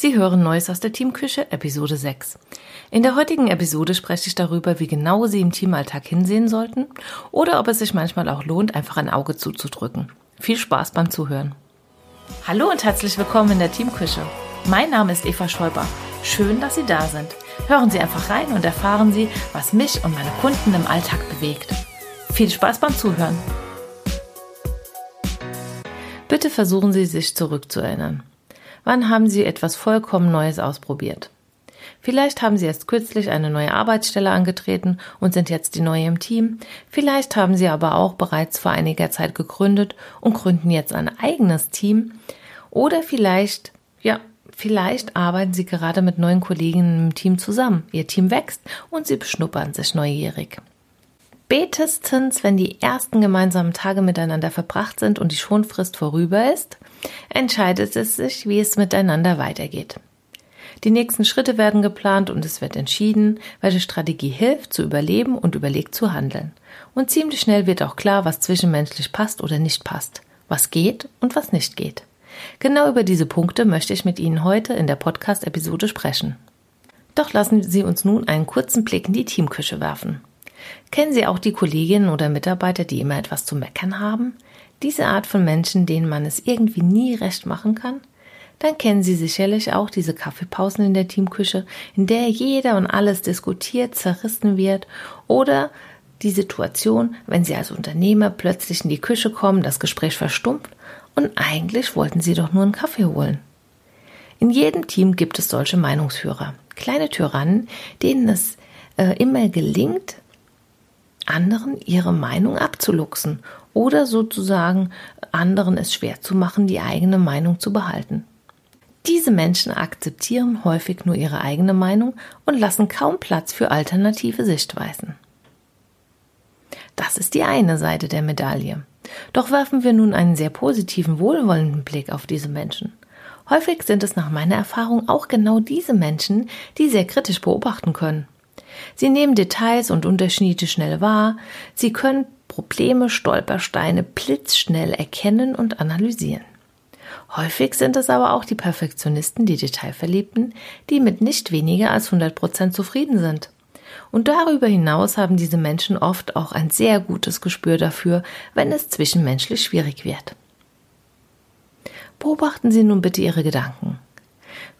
Sie hören Neues aus der Teamküche, Episode 6. In der heutigen Episode spreche ich darüber, wie genau Sie im Teamalltag hinsehen sollten oder ob es sich manchmal auch lohnt, einfach ein Auge zuzudrücken. Viel Spaß beim Zuhören. Hallo und herzlich willkommen in der Teamküche. Mein Name ist Eva Schäuber. Schön, dass Sie da sind. Hören Sie einfach rein und erfahren Sie, was mich und meine Kunden im Alltag bewegt. Viel Spaß beim Zuhören. Bitte versuchen Sie sich zurückzuerinnern. Wann haben Sie etwas vollkommen Neues ausprobiert? Vielleicht haben Sie erst kürzlich eine neue Arbeitsstelle angetreten und sind jetzt die neue im Team. Vielleicht haben Sie aber auch bereits vor einiger Zeit gegründet und gründen jetzt ein eigenes Team. Oder vielleicht, ja, vielleicht arbeiten Sie gerade mit neuen Kolleginnen im Team zusammen. Ihr Team wächst und Sie beschnuppern sich neugierig. Spätestens, wenn die ersten gemeinsamen Tage miteinander verbracht sind und die Schonfrist vorüber ist, entscheidet es sich, wie es miteinander weitergeht. Die nächsten Schritte werden geplant und es wird entschieden, welche Strategie hilft, zu überleben und überlegt zu handeln. Und ziemlich schnell wird auch klar, was zwischenmenschlich passt oder nicht passt, was geht und was nicht geht. Genau über diese Punkte möchte ich mit Ihnen heute in der Podcast-Episode sprechen. Doch lassen Sie uns nun einen kurzen Blick in die Teamküche werfen. Kennen Sie auch die Kolleginnen oder Mitarbeiter, die immer etwas zu meckern haben? Diese Art von Menschen, denen man es irgendwie nie recht machen kann? Dann kennen Sie sicherlich auch diese Kaffeepausen in der Teamküche, in der jeder und alles diskutiert, zerrissen wird oder die Situation, wenn Sie als Unternehmer plötzlich in die Küche kommen, das Gespräch verstumpft und eigentlich wollten Sie doch nur einen Kaffee holen. In jedem Team gibt es solche Meinungsführer, kleine Tyrannen, denen es äh, immer gelingt, anderen ihre Meinung abzuluxen oder sozusagen anderen es schwer zu machen, die eigene Meinung zu behalten. Diese Menschen akzeptieren häufig nur ihre eigene Meinung und lassen kaum Platz für alternative Sichtweisen. Das ist die eine Seite der Medaille. Doch werfen wir nun einen sehr positiven, wohlwollenden Blick auf diese Menschen. Häufig sind es nach meiner Erfahrung auch genau diese Menschen, die sehr kritisch beobachten können. Sie nehmen Details und Unterschiede schnell wahr, sie können Probleme, Stolpersteine blitzschnell erkennen und analysieren. Häufig sind es aber auch die Perfektionisten, die Detailverliebten, die mit nicht weniger als 100 Prozent zufrieden sind. Und darüber hinaus haben diese Menschen oft auch ein sehr gutes Gespür dafür, wenn es zwischenmenschlich schwierig wird. Beobachten Sie nun bitte Ihre Gedanken.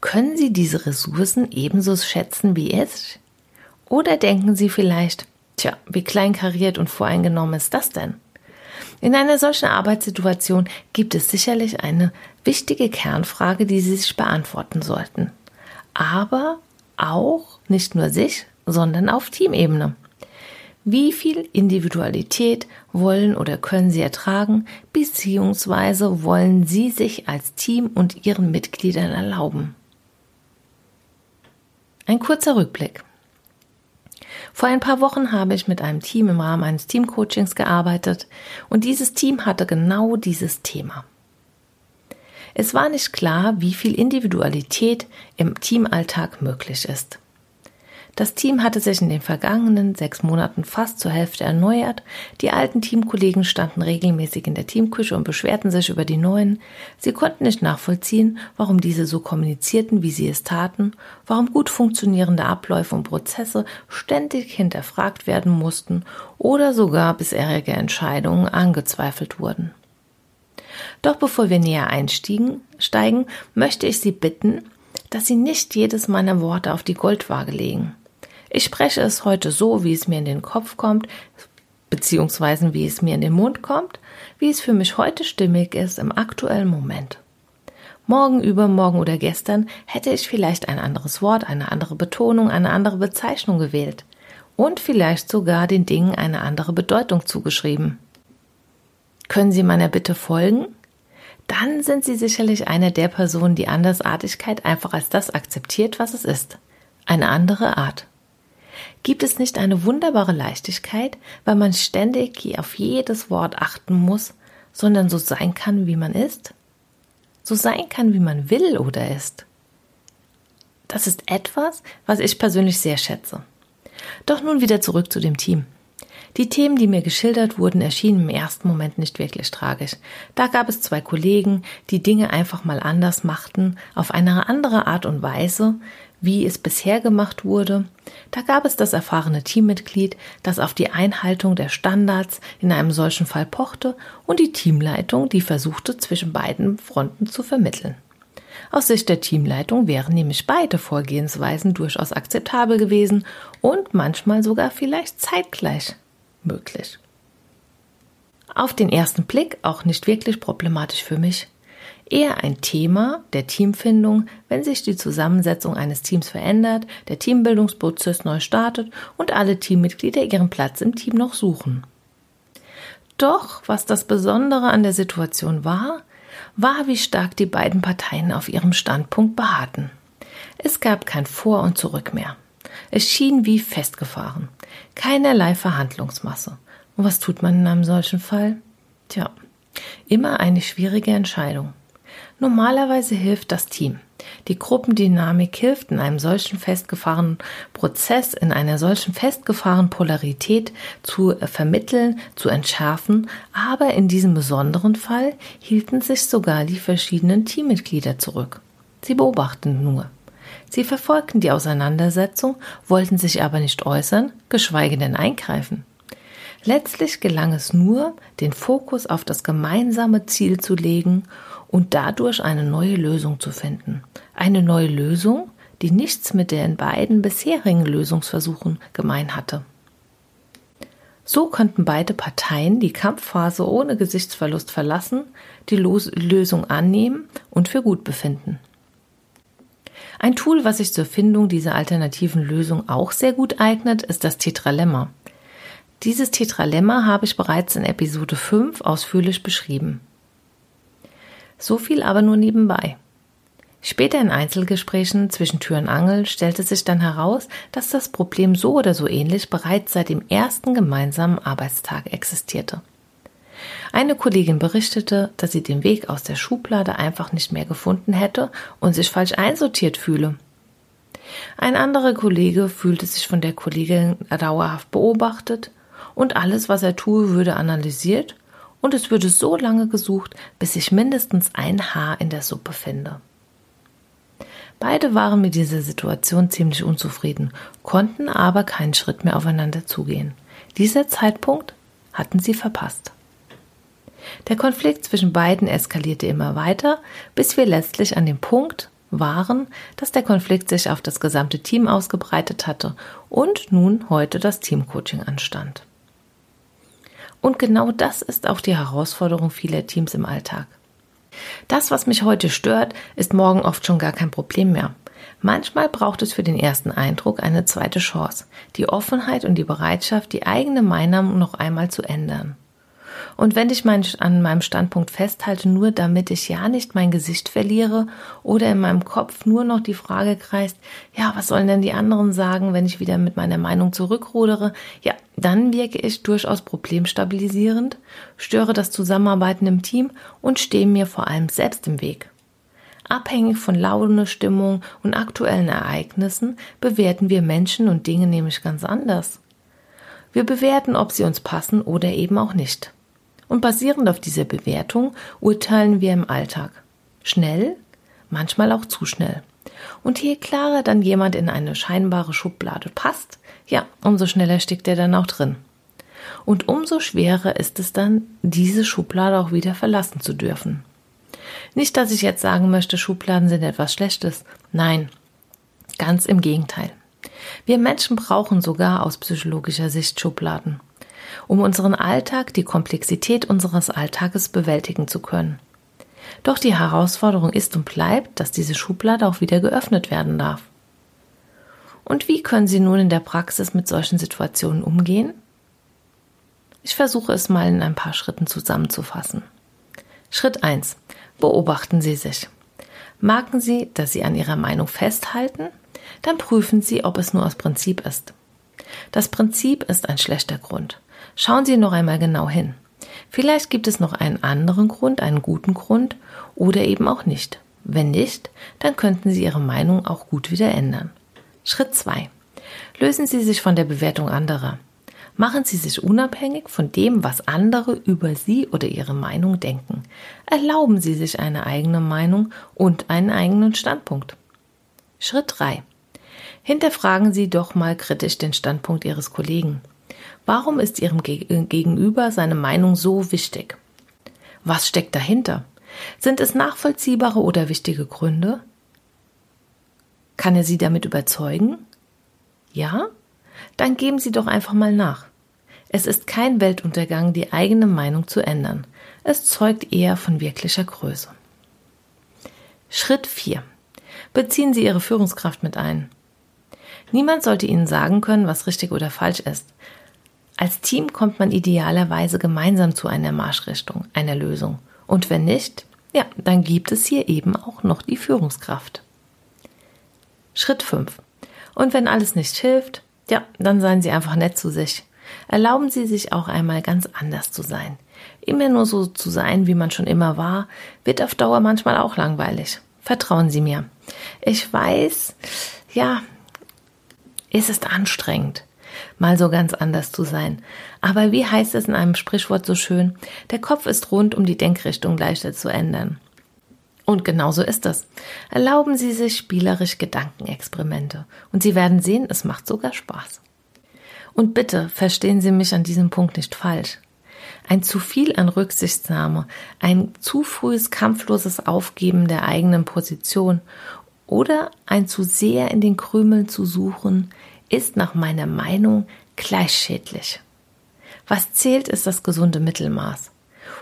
Können Sie diese Ressourcen ebenso schätzen wie ich? Oder denken Sie vielleicht, tja, wie kleinkariert und voreingenommen ist das denn? In einer solchen Arbeitssituation gibt es sicherlich eine wichtige Kernfrage, die Sie sich beantworten sollten. Aber auch nicht nur sich, sondern auf Teamebene. Wie viel Individualität wollen oder können Sie ertragen, beziehungsweise wollen Sie sich als Team und Ihren Mitgliedern erlauben? Ein kurzer Rückblick. Vor ein paar Wochen habe ich mit einem Team im Rahmen eines Teamcoachings gearbeitet und dieses Team hatte genau dieses Thema. Es war nicht klar, wie viel Individualität im Teamalltag möglich ist. Das Team hatte sich in den vergangenen sechs Monaten fast zur Hälfte erneuert. Die alten Teamkollegen standen regelmäßig in der Teamküche und beschwerten sich über die neuen. Sie konnten nicht nachvollziehen, warum diese so kommunizierten, wie sie es taten, warum gut funktionierende Abläufe und Prozesse ständig hinterfragt werden mussten oder sogar bisherige Entscheidungen angezweifelt wurden. Doch bevor wir näher einsteigen, steigen, möchte ich Sie bitten, dass Sie nicht jedes meiner Worte auf die Goldwaage legen. Ich spreche es heute so, wie es mir in den Kopf kommt, beziehungsweise wie es mir in den Mund kommt, wie es für mich heute stimmig ist im aktuellen Moment. Morgen, übermorgen oder gestern hätte ich vielleicht ein anderes Wort, eine andere Betonung, eine andere Bezeichnung gewählt und vielleicht sogar den Dingen eine andere Bedeutung zugeschrieben. Können Sie meiner Bitte folgen? Dann sind Sie sicherlich eine der Personen, die Andersartigkeit einfach als das akzeptiert, was es ist. Eine andere Art. Gibt es nicht eine wunderbare Leichtigkeit, weil man ständig auf jedes Wort achten muss, sondern so sein kann, wie man ist? So sein kann, wie man will oder ist? Das ist etwas, was ich persönlich sehr schätze. Doch nun wieder zurück zu dem Team. Die Themen, die mir geschildert wurden, erschienen im ersten Moment nicht wirklich tragisch. Da gab es zwei Kollegen, die Dinge einfach mal anders machten, auf eine andere Art und Weise, wie es bisher gemacht wurde. Da gab es das erfahrene Teammitglied, das auf die Einhaltung der Standards in einem solchen Fall pochte und die Teamleitung, die versuchte, zwischen beiden Fronten zu vermitteln. Aus Sicht der Teamleitung wären nämlich beide Vorgehensweisen durchaus akzeptabel gewesen und manchmal sogar vielleicht zeitgleich möglich. Auf den ersten Blick auch nicht wirklich problematisch für mich. Eher ein Thema der Teamfindung, wenn sich die Zusammensetzung eines Teams verändert, der Teambildungsprozess neu startet und alle Teammitglieder ihren Platz im Team noch suchen. Doch was das Besondere an der Situation war, war, wie stark die beiden Parteien auf ihrem Standpunkt beharrten. Es gab kein Vor und Zurück mehr. Es schien wie festgefahren. Keinerlei Verhandlungsmasse. Und was tut man in einem solchen Fall? Tja, immer eine schwierige Entscheidung. Normalerweise hilft das Team. Die Gruppendynamik hilft in einem solchen festgefahrenen Prozess, in einer solchen festgefahrenen Polarität zu vermitteln, zu entschärfen, aber in diesem besonderen Fall hielten sich sogar die verschiedenen Teammitglieder zurück. Sie beobachten nur. Sie verfolgten die Auseinandersetzung, wollten sich aber nicht äußern, geschweige denn eingreifen. Letztlich gelang es nur, den Fokus auf das gemeinsame Ziel zu legen und dadurch eine neue Lösung zu finden. Eine neue Lösung, die nichts mit den beiden bisherigen Lösungsversuchen gemein hatte. So konnten beide Parteien die Kampfphase ohne Gesichtsverlust verlassen, die Lösung annehmen und für gut befinden. Ein Tool, was sich zur Findung dieser alternativen Lösung auch sehr gut eignet, ist das Tetralemma. Dieses Tetralemma habe ich bereits in Episode 5 ausführlich beschrieben. So viel aber nur nebenbei. Später in Einzelgesprächen zwischen Tür und Angel stellte sich dann heraus, dass das Problem so oder so ähnlich bereits seit dem ersten gemeinsamen Arbeitstag existierte. Eine Kollegin berichtete, dass sie den Weg aus der Schublade einfach nicht mehr gefunden hätte und sich falsch einsortiert fühle. Ein anderer Kollege fühlte sich von der Kollegin dauerhaft beobachtet und alles, was er tue, würde analysiert und es würde so lange gesucht, bis ich mindestens ein Haar in der Suppe finde. Beide waren mit dieser Situation ziemlich unzufrieden, konnten aber keinen Schritt mehr aufeinander zugehen. Dieser Zeitpunkt hatten sie verpasst. Der Konflikt zwischen beiden eskalierte immer weiter, bis wir letztlich an dem Punkt waren, dass der Konflikt sich auf das gesamte Team ausgebreitet hatte und nun heute das Teamcoaching anstand. Und genau das ist auch die Herausforderung vieler Teams im Alltag. Das, was mich heute stört, ist morgen oft schon gar kein Problem mehr. Manchmal braucht es für den ersten Eindruck eine zweite Chance, die Offenheit und die Bereitschaft, die eigene Meinung noch einmal zu ändern. Und wenn ich mein, an meinem Standpunkt festhalte, nur damit ich ja nicht mein Gesicht verliere oder in meinem Kopf nur noch die Frage kreist, ja, was sollen denn die anderen sagen, wenn ich wieder mit meiner Meinung zurückrudere? Ja, dann wirke ich durchaus problemstabilisierend, störe das Zusammenarbeiten im Team und stehe mir vor allem selbst im Weg. Abhängig von Laune, Stimmung und aktuellen Ereignissen bewerten wir Menschen und Dinge nämlich ganz anders. Wir bewerten, ob sie uns passen oder eben auch nicht. Und basierend auf dieser Bewertung urteilen wir im Alltag. Schnell, manchmal auch zu schnell. Und je klarer dann jemand in eine scheinbare Schublade passt, ja, umso schneller steckt er dann auch drin. Und umso schwerer ist es dann, diese Schublade auch wieder verlassen zu dürfen. Nicht, dass ich jetzt sagen möchte, Schubladen sind etwas Schlechtes. Nein, ganz im Gegenteil. Wir Menschen brauchen sogar aus psychologischer Sicht Schubladen um unseren Alltag, die Komplexität unseres Alltages bewältigen zu können. Doch die Herausforderung ist und bleibt, dass diese Schublade auch wieder geöffnet werden darf. Und wie können Sie nun in der Praxis mit solchen Situationen umgehen? Ich versuche es mal in ein paar Schritten zusammenzufassen. Schritt 1. Beobachten Sie sich. Merken Sie, dass Sie an Ihrer Meinung festhalten? Dann prüfen Sie, ob es nur aus Prinzip ist. Das Prinzip ist ein schlechter Grund. Schauen Sie noch einmal genau hin. Vielleicht gibt es noch einen anderen Grund, einen guten Grund oder eben auch nicht. Wenn nicht, dann könnten Sie Ihre Meinung auch gut wieder ändern. Schritt 2. Lösen Sie sich von der Bewertung anderer. Machen Sie sich unabhängig von dem, was andere über Sie oder Ihre Meinung denken. Erlauben Sie sich eine eigene Meinung und einen eigenen Standpunkt. Schritt 3. Hinterfragen Sie doch mal kritisch den Standpunkt Ihres Kollegen. Warum ist Ihrem Gegenüber seine Meinung so wichtig? Was steckt dahinter? Sind es nachvollziehbare oder wichtige Gründe? Kann er Sie damit überzeugen? Ja? Dann geben Sie doch einfach mal nach. Es ist kein Weltuntergang, die eigene Meinung zu ändern. Es zeugt eher von wirklicher Größe. Schritt 4. Beziehen Sie Ihre Führungskraft mit ein. Niemand sollte Ihnen sagen können, was richtig oder falsch ist. Als Team kommt man idealerweise gemeinsam zu einer Marschrichtung, einer Lösung. Und wenn nicht, ja, dann gibt es hier eben auch noch die Führungskraft. Schritt 5. Und wenn alles nicht hilft, ja, dann seien Sie einfach nett zu sich. Erlauben Sie sich auch einmal ganz anders zu sein. Immer nur so zu sein, wie man schon immer war, wird auf Dauer manchmal auch langweilig. Vertrauen Sie mir. Ich weiß, ja, es ist anstrengend mal so ganz anders zu sein. Aber wie heißt es in einem Sprichwort so schön, der Kopf ist rund, um die Denkrichtung leichter zu ändern. Und genau so ist es. Erlauben Sie sich spielerisch Gedankenexperimente und Sie werden sehen, es macht sogar Spaß. Und bitte verstehen Sie mich an diesem Punkt nicht falsch. Ein zu viel an Rücksichtnahme, ein zu frühes kampfloses Aufgeben der eigenen Position oder ein zu sehr in den Krümeln zu suchen, ist nach meiner Meinung gleich schädlich. Was zählt, ist das gesunde Mittelmaß.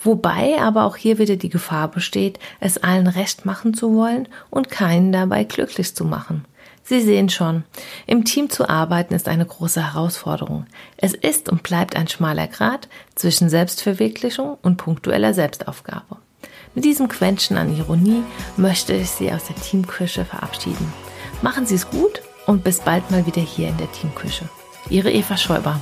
Wobei aber auch hier wieder die Gefahr besteht, es allen recht machen zu wollen und keinen dabei glücklich zu machen. Sie sehen schon, im Team zu arbeiten ist eine große Herausforderung. Es ist und bleibt ein schmaler Grat zwischen Selbstverwirklichung und punktueller Selbstaufgabe. Mit diesem Quäntchen an Ironie möchte ich Sie aus der Teamküche verabschieden. Machen Sie es gut und bis bald mal wieder hier in der Teamküche. Ihre Eva Schäuber.